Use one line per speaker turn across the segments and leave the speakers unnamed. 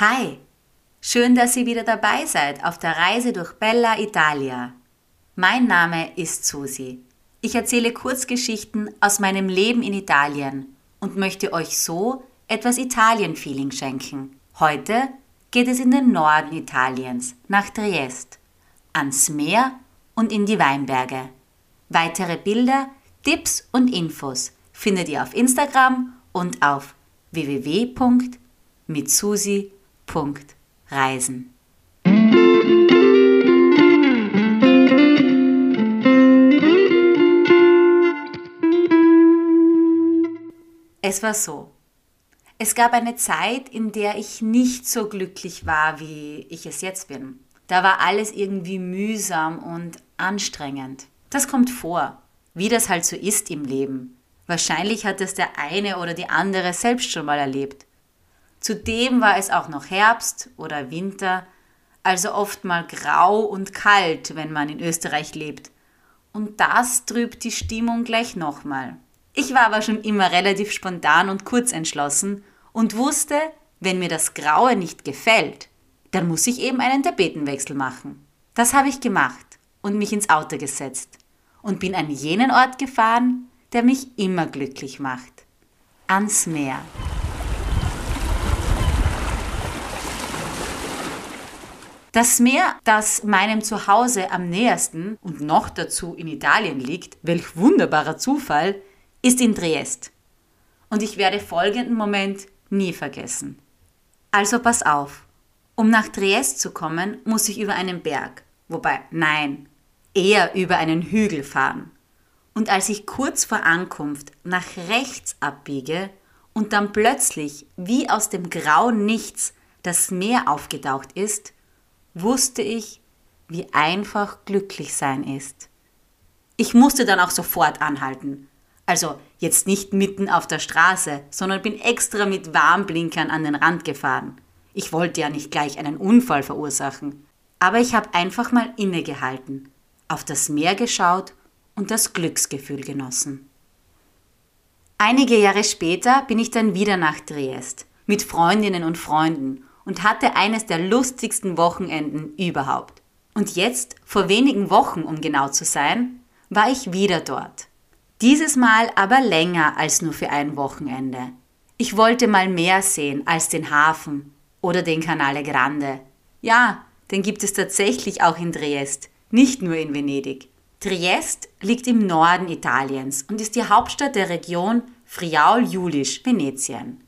Hi, schön, dass ihr wieder dabei seid auf der Reise durch Bella Italia. Mein Name ist Susi. Ich erzähle Kurzgeschichten aus meinem Leben in Italien und möchte euch so etwas Italien-Feeling schenken. Heute geht es in den Norden Italiens, nach Triest, ans Meer und in die Weinberge. Weitere Bilder, Tipps und Infos findet ihr auf Instagram und auf www.mitsusi.com Reisen. Es war so. Es gab eine Zeit, in der ich nicht so glücklich war, wie ich es jetzt bin. Da war alles irgendwie mühsam und anstrengend. Das kommt vor, wie das halt so ist im Leben. Wahrscheinlich hat es der eine oder die andere selbst schon mal erlebt. Zudem war es auch noch Herbst oder Winter, also oft mal grau und kalt, wenn man in Österreich lebt. Und das trübt die Stimmung gleich nochmal. Ich war aber schon immer relativ spontan und kurzentschlossen und wusste, wenn mir das Graue nicht gefällt, dann muss ich eben einen Tapetenwechsel machen. Das habe ich gemacht und mich ins Auto gesetzt und bin an jenen Ort gefahren, der mich immer glücklich macht. Ans Meer. Das Meer, das meinem Zuhause am nähersten und noch dazu in Italien liegt, welch wunderbarer Zufall, ist in Triest. Und ich werde folgenden Moment nie vergessen. Also pass auf. Um nach Triest zu kommen, muss ich über einen Berg, wobei nein, eher über einen Hügel fahren. Und als ich kurz vor Ankunft nach rechts abbiege und dann plötzlich wie aus dem grauen Nichts das Meer aufgetaucht ist, wusste ich, wie einfach glücklich sein ist. Ich musste dann auch sofort anhalten. Also jetzt nicht mitten auf der Straße, sondern bin extra mit Warnblinkern an den Rand gefahren. Ich wollte ja nicht gleich einen Unfall verursachen. Aber ich habe einfach mal innegehalten, auf das Meer geschaut und das Glücksgefühl genossen. Einige Jahre später bin ich dann wieder nach Triest mit Freundinnen und Freunden und hatte eines der lustigsten Wochenenden überhaupt. Und jetzt, vor wenigen Wochen um genau zu sein, war ich wieder dort. Dieses Mal aber länger als nur für ein Wochenende. Ich wollte mal mehr sehen als den Hafen oder den Canale Grande. Ja, den gibt es tatsächlich auch in Triest, nicht nur in Venedig. Triest liegt im Norden Italiens und ist die Hauptstadt der Region Friaul-Julisch, Venetien.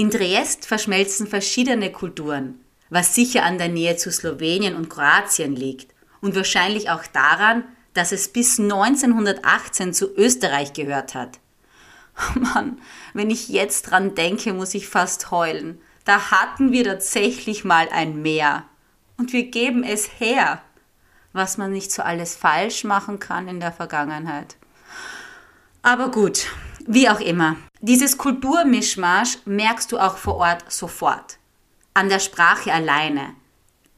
In Triest verschmelzen verschiedene Kulturen, was sicher an der Nähe zu Slowenien und Kroatien liegt und wahrscheinlich auch daran, dass es bis 1918 zu Österreich gehört hat. Mann, wenn ich jetzt dran denke, muss ich fast heulen. Da hatten wir tatsächlich mal ein Meer. Und wir geben es her, was man nicht so alles falsch machen kann in der Vergangenheit. Aber gut, wie auch immer. Dieses Kulturmischmasch merkst du auch vor Ort sofort. An der Sprache alleine.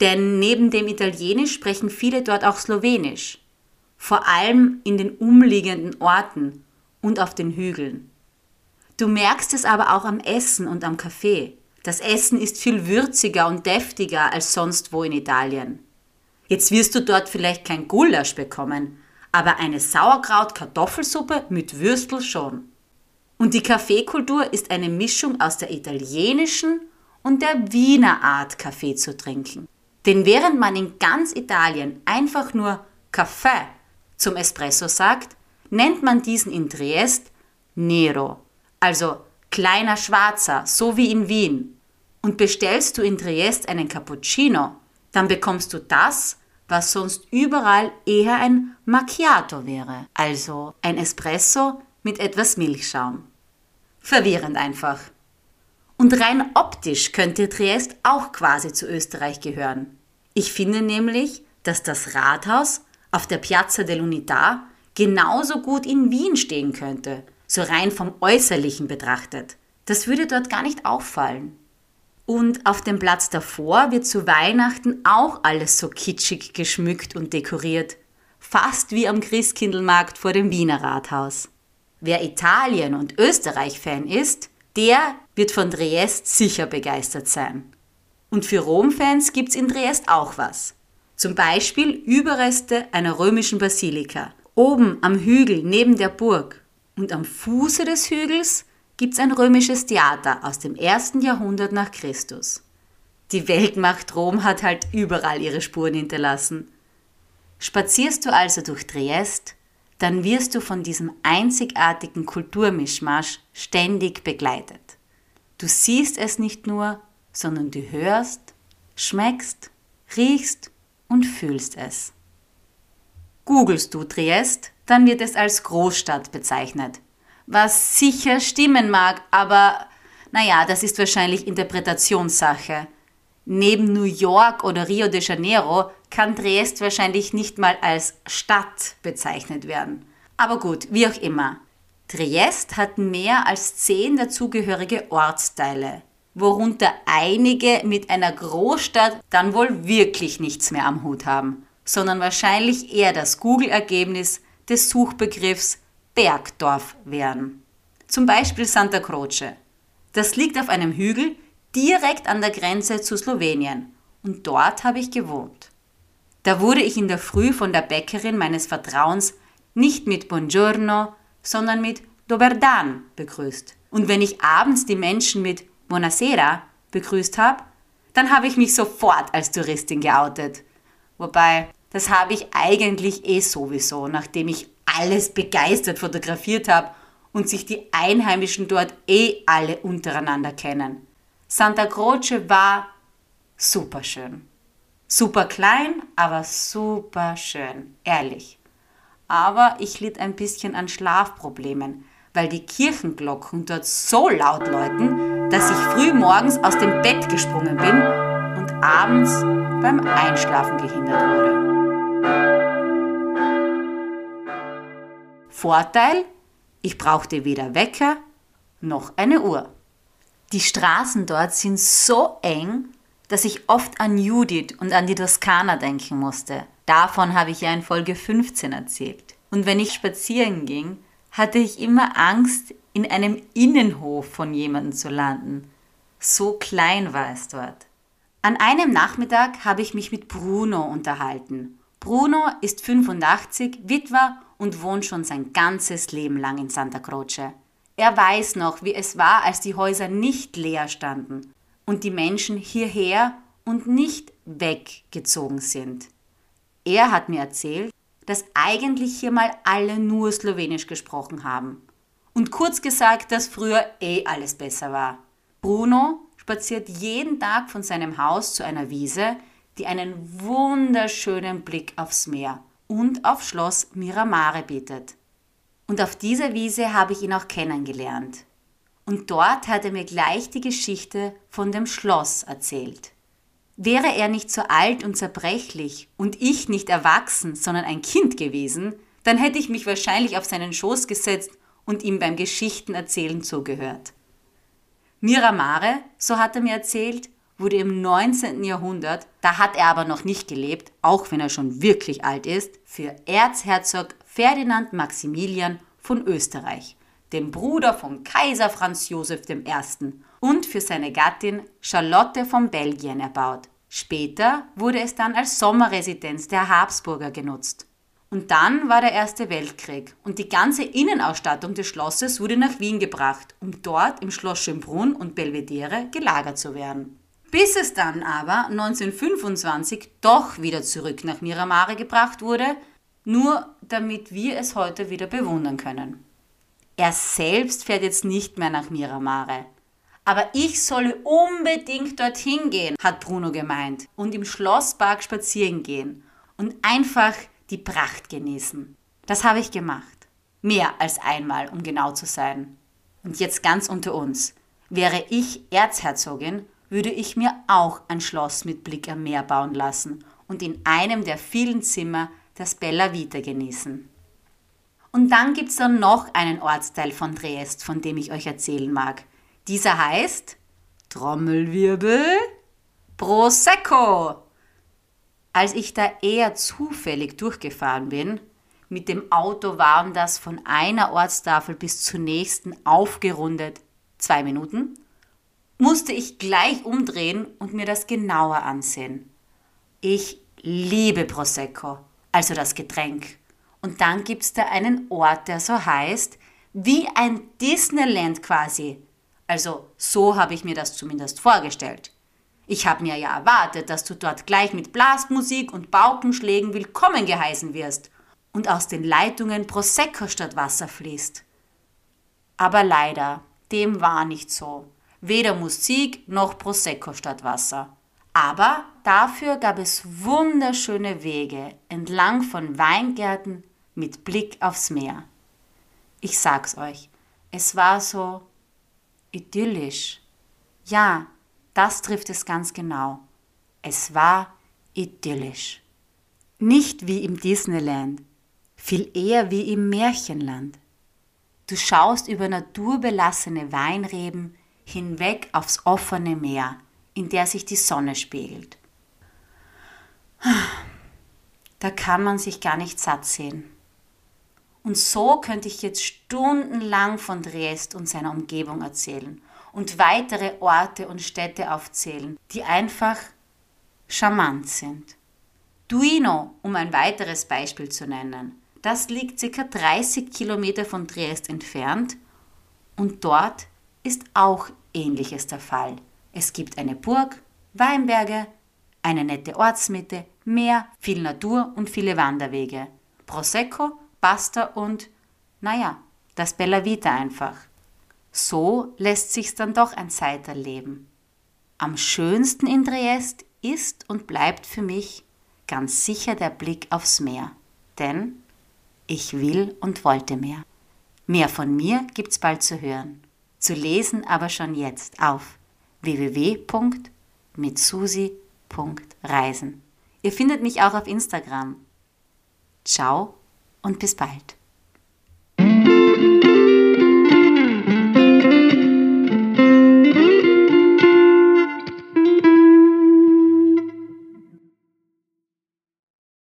Denn neben dem Italienisch sprechen viele dort auch Slowenisch. Vor allem in den umliegenden Orten und auf den Hügeln. Du merkst es aber auch am Essen und am Kaffee. Das Essen ist viel würziger und deftiger als sonst wo in Italien. Jetzt wirst du dort vielleicht kein Gulasch bekommen, aber eine Sauerkraut-Kartoffelsuppe mit Würstel schon. Und die Kaffeekultur ist eine Mischung aus der italienischen und der Wiener Art, Kaffee zu trinken. Denn während man in ganz Italien einfach nur Kaffee zum Espresso sagt, nennt man diesen in Triest Nero, also kleiner Schwarzer, so wie in Wien. Und bestellst du in Triest einen Cappuccino, dann bekommst du das, was sonst überall eher ein Macchiato wäre, also ein Espresso mit etwas Milchschaum. Verwirrend einfach. Und rein optisch könnte Triest auch quasi zu Österreich gehören. Ich finde nämlich, dass das Rathaus auf der Piazza dell'Unità genauso gut in Wien stehen könnte, so rein vom Äußerlichen betrachtet. Das würde dort gar nicht auffallen. Und auf dem Platz davor wird zu Weihnachten auch alles so kitschig geschmückt und dekoriert, fast wie am Christkindlmarkt vor dem Wiener Rathaus. Wer Italien- und Österreich-Fan ist, der wird von Triest sicher begeistert sein. Und für Rom-Fans gibt's in Triest auch was. Zum Beispiel Überreste einer römischen Basilika. Oben am Hügel neben der Burg und am Fuße des Hügels gibt's ein römisches Theater aus dem ersten Jahrhundert nach Christus. Die Weltmacht Rom hat halt überall ihre Spuren hinterlassen. Spazierst du also durch Triest, dann wirst du von diesem einzigartigen Kulturmischmasch ständig begleitet. Du siehst es nicht nur, sondern du hörst, schmeckst, riechst und fühlst es. Googlest du Triest, dann wird es als Großstadt bezeichnet. Was sicher stimmen mag, aber naja, das ist wahrscheinlich Interpretationssache. Neben New York oder Rio de Janeiro kann Triest wahrscheinlich nicht mal als Stadt bezeichnet werden. Aber gut, wie auch immer. Triest hat mehr als zehn dazugehörige Ortsteile, worunter einige mit einer Großstadt dann wohl wirklich nichts mehr am Hut haben, sondern wahrscheinlich eher das Google-Ergebnis des Suchbegriffs Bergdorf wären. Zum Beispiel Santa Croce. Das liegt auf einem Hügel direkt an der Grenze zu Slowenien und dort habe ich gewohnt. Da wurde ich in der Früh von der Bäckerin meines Vertrauens nicht mit Buongiorno, sondern mit Doberdan begrüßt. Und wenn ich abends die Menschen mit Buonasera begrüßt habe, dann habe ich mich sofort als Touristin geoutet. Wobei, das habe ich eigentlich eh sowieso, nachdem ich alles begeistert fotografiert habe und sich die Einheimischen dort eh alle untereinander kennen. Santa Croce war super schön. Super klein, aber super schön, ehrlich. Aber ich litt ein bisschen an Schlafproblemen, weil die Kirchenglocken dort so laut läuten, dass ich früh morgens aus dem Bett gesprungen bin und abends beim Einschlafen gehindert wurde. Vorteil, ich brauchte weder Wecker noch eine Uhr. Die Straßen dort sind so eng, dass ich oft an Judith und an die Toskana denken musste. Davon habe ich ja in Folge 15 erzählt. Und wenn ich spazieren ging, hatte ich immer Angst, in einem Innenhof von jemandem zu landen. So klein war es dort. An einem Nachmittag habe ich mich mit Bruno unterhalten. Bruno ist 85, Witwer und wohnt schon sein ganzes Leben lang in Santa Croce. Er weiß noch, wie es war, als die Häuser nicht leer standen und die Menschen hierher und nicht weggezogen sind. Er hat mir erzählt, dass eigentlich hier mal alle nur Slowenisch gesprochen haben. Und kurz gesagt, dass früher eh alles besser war. Bruno spaziert jeden Tag von seinem Haus zu einer Wiese, die einen wunderschönen Blick aufs Meer und auf Schloss Miramare bietet. Und auf dieser Wiese habe ich ihn auch kennengelernt. Und dort hat er mir gleich die Geschichte von dem Schloss erzählt. Wäre er nicht so alt und zerbrechlich und ich nicht erwachsen, sondern ein Kind gewesen, dann hätte ich mich wahrscheinlich auf seinen Schoß gesetzt und ihm beim Geschichtenerzählen zugehört. Miramare, so hat er mir erzählt, wurde im 19. Jahrhundert, da hat er aber noch nicht gelebt, auch wenn er schon wirklich alt ist, für Erzherzog Ferdinand Maximilian von Österreich, dem Bruder von Kaiser Franz Josef I. und für seine Gattin Charlotte von Belgien erbaut. Später wurde es dann als Sommerresidenz der Habsburger genutzt. Und dann war der Erste Weltkrieg und die ganze Innenausstattung des Schlosses wurde nach Wien gebracht, um dort im Schloss Schönbrunn und Belvedere gelagert zu werden. Bis es dann aber 1925 doch wieder zurück nach Miramare gebracht wurde, nur damit wir es heute wieder bewundern können. Er selbst fährt jetzt nicht mehr nach Miramare. Aber ich solle unbedingt dorthin gehen, hat Bruno gemeint, und im Schlosspark spazieren gehen und einfach die Pracht genießen. Das habe ich gemacht. Mehr als einmal, um genau zu sein. Und jetzt ganz unter uns. Wäre ich Erzherzogin, würde ich mir auch ein Schloss mit Blick am Meer bauen lassen und in einem der vielen Zimmer das Bella Vita genießen. Und dann gibt es dann noch einen Ortsteil von Triest, von dem ich euch erzählen mag. Dieser heißt Trommelwirbel Prosecco. Als ich da eher zufällig durchgefahren bin, mit dem Auto waren das von einer Ortstafel bis zur nächsten aufgerundet zwei Minuten, musste ich gleich umdrehen und mir das genauer ansehen. Ich liebe Prosecco, also das Getränk. Und dann gibt es da einen Ort, der so heißt, wie ein Disneyland quasi. Also so habe ich mir das zumindest vorgestellt. Ich habe mir ja erwartet, dass du dort gleich mit Blasmusik und Paukenschlägen willkommen geheißen wirst und aus den Leitungen Prosecco statt Wasser fließt. Aber leider, dem war nicht so. Weder Musik noch Prosecco statt Wasser. Aber dafür gab es wunderschöne Wege entlang von Weingärten mit Blick aufs Meer. Ich sag's euch, es war so idyllisch. Ja, das trifft es ganz genau. Es war idyllisch. Nicht wie im Disneyland, viel eher wie im Märchenland. Du schaust über naturbelassene Weinreben hinweg aufs offene Meer, in der sich die Sonne spiegelt. Da kann man sich gar nicht satt sehen. Und so könnte ich jetzt stundenlang von Dresd und seiner Umgebung erzählen und weitere Orte und Städte aufzählen, die einfach charmant sind. Duino, um ein weiteres Beispiel zu nennen, das liegt ca. 30 Kilometer von Triest entfernt und dort ist auch ähnliches der Fall. Es gibt eine Burg, Weinberge, eine nette Ortsmitte, Meer, viel Natur und viele Wanderwege. Prosecco, Pasta und, naja, das Bella Vita einfach. So lässt sich's dann doch ein Zeit erleben. Am schönsten in Triest ist und bleibt für mich ganz sicher der Blick aufs Meer. Denn ich will und wollte mehr. Mehr von mir gibt's bald zu hören. Zu lesen aber schon jetzt auf www.mitsusi.reisen. Ihr findet mich auch auf Instagram. Ciao und bis bald.